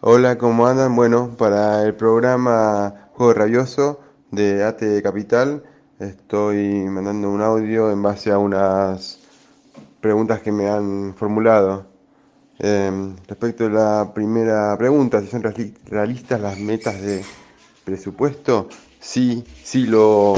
Hola, ¿cómo andan? Bueno, para el programa Juego Rabioso de AT Capital estoy mandando un audio en base a unas preguntas que me han formulado. Em, respecto a la primera pregunta, si son realistas las metas de presupuesto, sí, sí lo,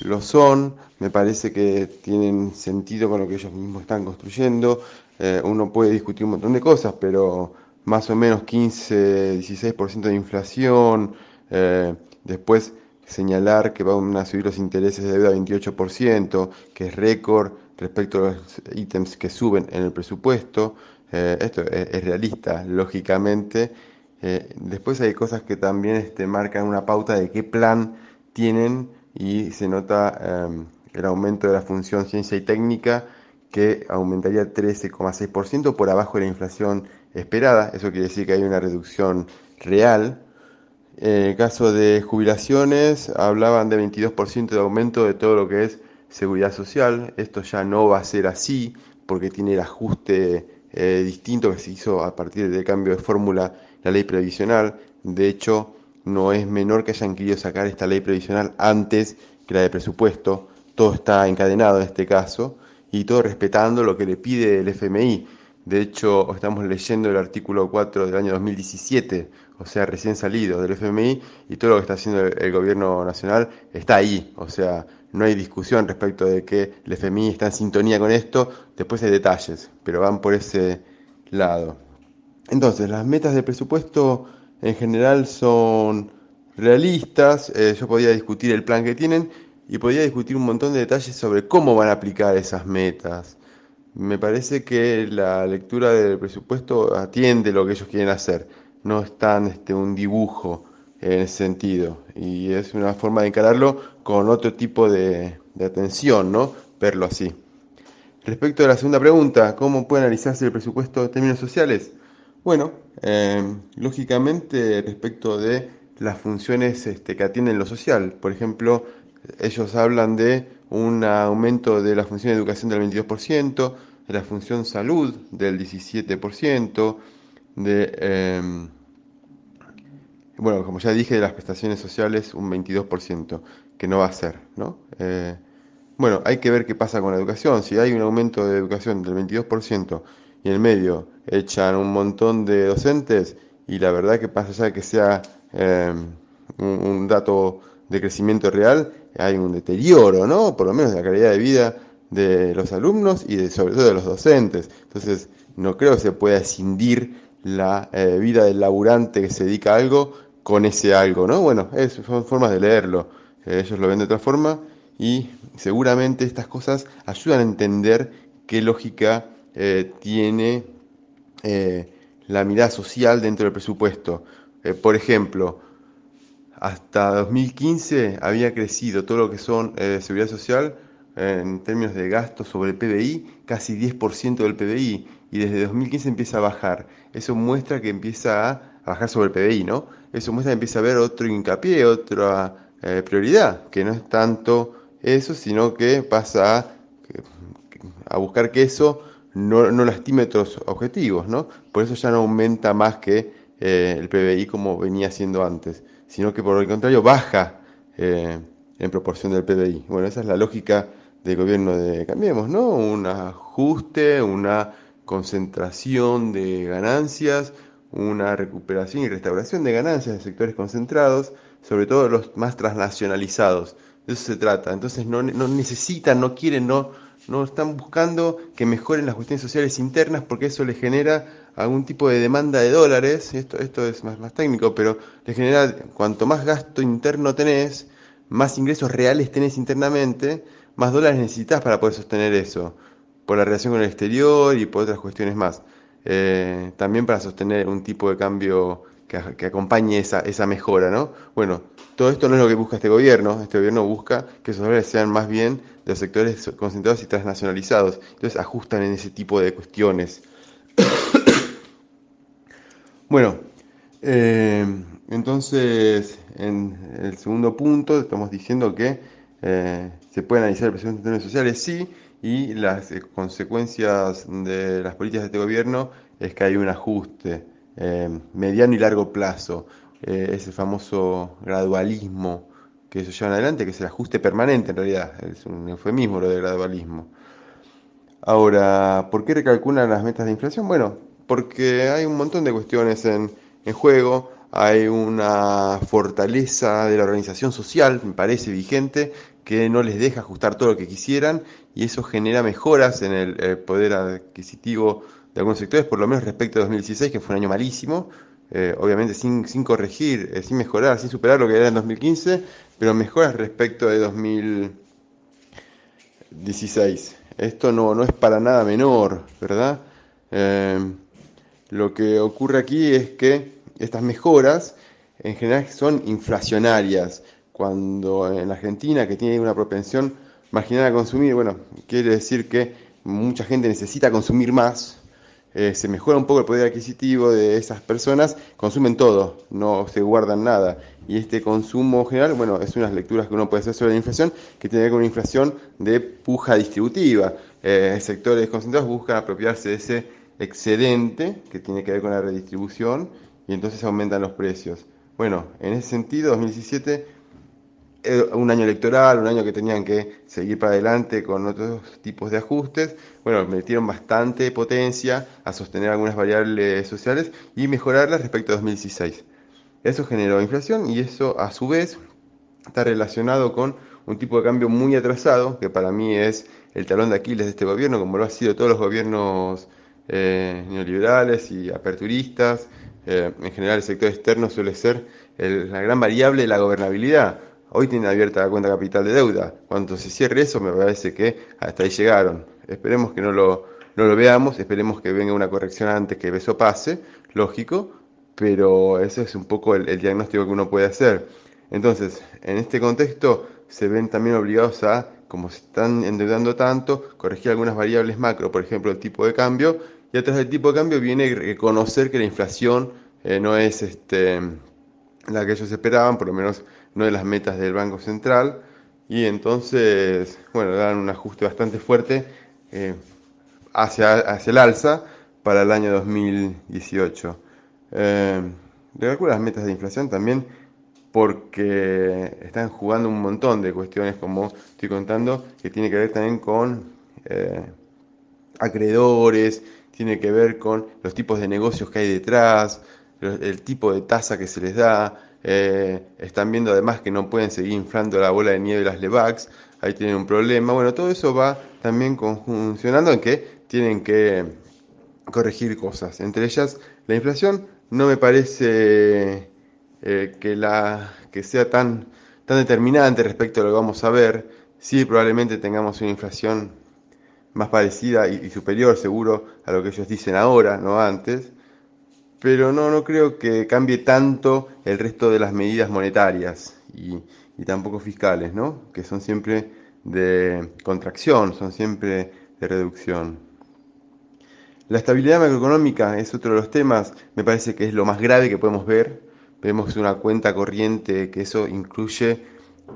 lo son. Me parece que tienen sentido con lo que ellos mismos están construyendo. Eh, uno puede discutir un montón de cosas, pero más o menos 15, 16% de inflación, eh, después señalar que van a subir los intereses de deuda 28%, que es récord respecto a los ítems que suben en el presupuesto. Eh, esto es, realista, lógicamente. Eh, después hay cosas que también este, marcan una pauta de qué plan tienen y se nota el aumento de la función ciencia y técnica que aumentaría 13,6% por abajo de la inflación esperada, eso quiere decir que hay una reducción real. En el caso de jubilaciones, hablaban de 22% de aumento de todo lo que es seguridad social. Esto ya no va a ser así porque tiene el ajuste eh, distinto que se hizo a partir del cambio de fórmula la ley previsional. De hecho, no es menor que hayan querido sacar esta ley previsional antes que la de presupuesto. Todo está encadenado en este caso y todo respetando lo que le pide el FMI. De hecho, estamos leyendo el artículo 4 del año 2017, o sea, recién salido del FMI, y todo lo que está haciendo el, gobierno nacional está ahí. O sea, no hay discusión respecto de que el FMI está en sintonía con esto, después hay detalles, pero van por ese lado. Entonces, las metas de presupuesto en general son realistas, eh, yo podía discutir el plan que tienen y podía discutir un montón de detalles sobre cómo van a aplicar esas metas me parece que la lectura del presupuesto atiende lo que ellos quieren hacer, no es tan este, un dibujo en ese sentido, y es una forma de encararlo con otro tipo de, atención, ¿no? Verlo así. Respecto a la segunda pregunta, ¿cómo puede analizarse el presupuesto en términos sociales? Bueno, eh, lógicamente respecto de las funciones este, que atienden lo social, por ejemplo, ellos hablan de un aumento de la función de educación del 22%, de la función salud del 17%, de, em, bueno, como ya dije, de las prestaciones sociales un 22%, que no va a ser, ¿no? Eh, bueno, hay que ver qué pasa con la educación. Si hay un aumento de educación del 22% y en el medio echan un montón de docentes y la verdad que pasa ya que sea em, un dato de crecimiento real, hay un deterioro, ¿no? Por lo menos de la calidad de vida de los alumnos y de, sobre todo de los docentes. Entonces, no creo que se pueda escindir la eh, vida del laburante que se dedica a algo con ese algo, ¿no? Bueno, es, son formas de leerlo. Eh, ellos lo ven de otra forma y seguramente estas cosas ayudan a entender qué lógica eh, tiene la mirada social dentro del presupuesto. por ejemplo, hasta 2015 había crecido todo lo que son eh, seguridad social en términos de gasto sobre el PBI, casi 10% del PBI, y desde 2015 empieza a bajar. Eso muestra que empieza a, bajar sobre el PBI, ¿no? Eso muestra que empieza a haber otro hincapié, otra eh, prioridad, que no es tanto eso, sino que pasa a, buscar que eso no, no, lastime otros objetivos, ¿no? Por eso ya no aumenta más que eh, el PBI como venía siendo antes sino que por el contrario baja eh, en proporción del PBI. Bueno, esa es la lógica del gobierno de Cambiemos, ¿no? Un ajuste, una concentración de ganancias, una recuperación y restauración de ganancias de sectores concentrados, sobre todo los más transnacionalizados. De eso se trata. Entonces no, no necesitan, no quieren, no, no están buscando que mejoren las cuestiones sociales internas porque eso les genera algún tipo de demanda de dólares, esto, esto es más, más técnico, pero les genera, cuanto más gasto interno tenés, más ingresos reales tenés internamente, más dólares necesitas para poder sostener eso, por la relación con el exterior y por otras cuestiones más. eh, también para sostener un tipo de cambio que, acompañe esa, esa mejora, ¿no? Bueno, todo esto no es lo que busca este gobierno, este gobierno busca que esos dólares sean más bien de los sectores concentrados y transnacionalizados, entonces ajustan en ese tipo de cuestiones. bueno, eh, entonces, en el segundo punto estamos diciendo que eh, se puede analizar el presupuesto sociales, sí, y las eh, consecuencias de las políticas de este gobierno es que hay un ajuste mediano y largo plazo, ese famoso gradualismo que ellos llevan adelante, que es el ajuste permanente en realidad, es un eufemismo lo de gradualismo. Ahora, ¿por qué recalculan las metas de inflación? Bueno, porque hay un montón de cuestiones en, en juego, hay una fortaleza de la organización social, me parece vigente, que no les deja ajustar todo lo que quisieran y eso genera mejoras en el, poder adquisitivo de algunos sectores, por lo menos respecto a 2016, que fue un año malísimo, eh, obviamente sin, sin corregir, eh, sin mejorar, sin superar lo que era en 2015, pero mejoras respecto de 2016. Esto no, no es para nada menor, ¿verdad? Eh, lo que ocurre aquí es que estas mejoras en general son inflacionarias. Cuando en la Argentina, que tiene una propensión marginal a consumir, bueno, quiere decir que mucha gente necesita consumir más, eh, se mejora un poco el poder adquisitivo de esas personas, consumen todo, no se guardan nada. Y este consumo general, bueno, es unas lecturas que uno puede hacer sobre la inflación, que tiene que ver con una inflación de puja distributiva. Eh, sectores concentrados buscan apropiarse de ese excedente que tiene que ver con la redistribución y entonces aumentan los precios. Bueno, en ese sentido, 2017, eh, un año electoral, un año que tenían que seguir para adelante con otros tipos de ajustes, bueno, metieron bastante potencia a sostener algunas variables sociales y mejorarlas respecto a 2016. Eso generó inflación y eso a su vez está relacionado con un tipo de cambio muy atrasado, que para mí es el talón de Aquiles de este gobierno, como lo ha sido todos los gobiernos eh, neoliberales y aperturistas, eh, en general el sector externo suele ser la gran variable de la gobernabilidad. Hoy tienen abierta la cuenta capital de deuda. Cuando se cierre eso, me parece que hasta ahí llegaron. Esperemos que no lo, no lo veamos, esperemos que venga una corrección antes que eso pase, lógico, pero ese es un poco el, el diagnóstico que uno puede hacer. Entonces, en este contexto, se ven también obligados a, como se están endeudando tanto, corregir algunas variables macro, por ejemplo, el tipo de cambio, y atrás del tipo de cambio viene reconocer que la inflación eh, no es este, la que ellos esperaban, por lo menos no de las metas del Banco Central, y entonces, bueno, dan un ajuste bastante fuerte eh, hacia, hacia el alza para el año 2018. Eh, las metas de inflación también porque están jugando un montón de cuestiones, como estoy contando, que tiene que ver también con eh, acreedores, tiene que ver con los tipos de negocios que hay detrás, el tipo de tasa que se les da. Eh, están viendo además que no pueden seguir inflando la bola de nieve de las LEVAX, ahí tienen un problema. Bueno, todo eso va también funcionando en que tienen que corregir cosas. Entre ellas, la inflación no me parece eh, que, la, que sea tan, tan determinante respecto a lo que vamos a ver. Sí, probablemente tengamos una inflación más parecida y, superior seguro a lo que ellos dicen ahora, no antes, pero no, no creo que cambie tanto el resto de las medidas monetarias y, tampoco fiscales, ¿no? que son siempre de contracción, son siempre de reducción. La estabilidad macroeconómica es otro de los temas, me parece que es lo más grave que podemos ver. Vemos una cuenta corriente que eso incluye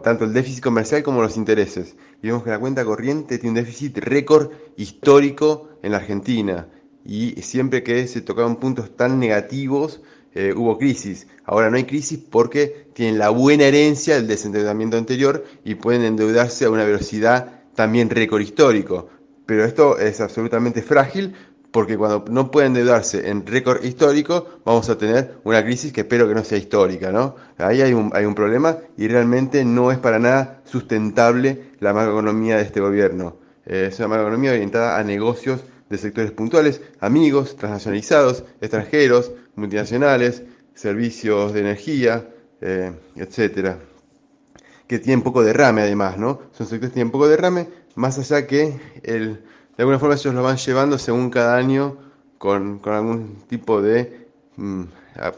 tanto el déficit comercial como los intereses. Y vemos que la cuenta corriente tiene un déficit récord histórico en la Argentina. Y siempre que se tocaban puntos tan negativos, eh, hubo crisis. Ahora no hay crisis porque tienen la buena herencia del desendeudamiento anterior y pueden endeudarse a una velocidad también récord histórico. Pero esto es absolutamente frágil porque cuando no pueden endeudarse en récord histórico, vamos a tener una crisis que espero que no sea histórica, ¿no? Ahí hay un, hay un problema y realmente no es para nada sustentable la macroeconomía de este gobierno. Eh, es una macroeconomía orientada a negocios de sectores puntuales, amigos, transnacionalizados, extranjeros, multinacionales, servicios de energía, eh, etcétera. Que tienen poco derrame además, ¿no? Son sectores que tienen poco derrame, más allá que el de alguna forma ellos lo van llevando según cada año con, algún tipo de mm,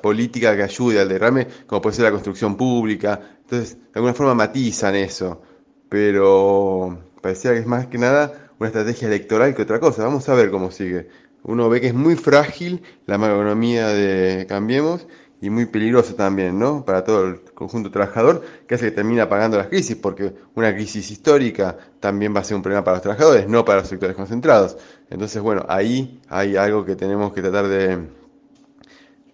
política que ayude al derrame, como puede ser la construcción pública. Entonces, de alguna forma matizan eso, pero parecía que es más que nada una estrategia electoral que otra cosa. Vamos a ver cómo sigue. Uno ve que es muy frágil la macroeconomía de Cambiemos y muy peligroso también, ¿no? Para todo el conjunto trabajador, que hace que termina pagando las crisis, porque una crisis histórica también va a ser un problema para los trabajadores, no para los sectores concentrados. Entonces, bueno, ahí hay algo que tenemos que tratar de,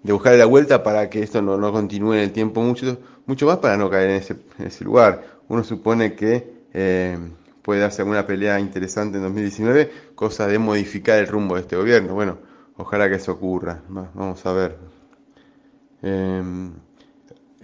de buscar la vuelta para que esto no, continúe en el tiempo mucho, mucho más para no caer en ese, ese lugar. Uno supone que eh, puede darse alguna pelea interesante en 2019, cosa de modificar el rumbo de este gobierno. Bueno, ojalá que eso ocurra. Vamos a ver. Eh,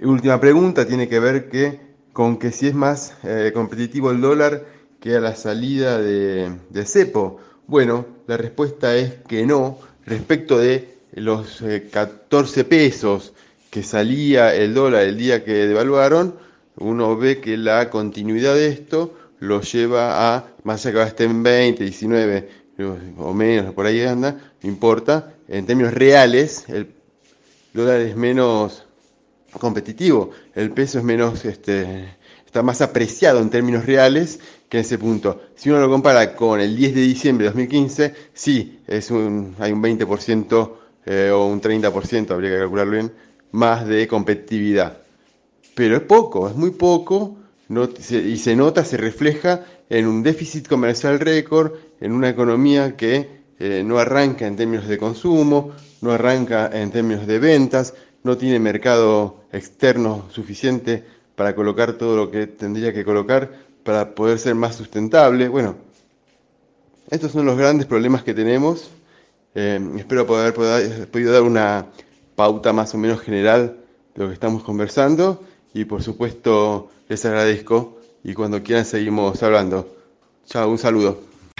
última pregunta tiene que ver que, con que si es más eh, competitivo el dólar que a la salida de, de CEPO. Bueno, la respuesta es que no. Respecto de los 14 eh, pesos que salía el dólar el día que devaluaron, uno ve que la continuidad de esto lo lleva a, más allá que esté en 20, 19 o menos, por ahí anda, no importa, en términos reales el dólar es menos competitivo, el peso es menos, este, está más apreciado en términos reales que en ese punto. Si uno lo compara con el 10 de diciembre de 2015, sí, es un, hay un 20% eh, o un 30%, habría que calcularlo bien, más de competitividad. Pero es poco, es muy poco, y se nota, se refleja en un déficit comercial récord, en una economía que eh, no arranca en términos de consumo, no arranca en términos de ventas, no tiene mercado externo suficiente para colocar todo lo que tendría que colocar para poder ser más sustentable. Bueno, estos son los grandes problemas que tenemos. Eh, espero poder, poder podido dar una pauta más o menos general de lo que estamos conversando y por supuesto les agradezco y cuando quieran seguimos hablando. Chao, un saludo.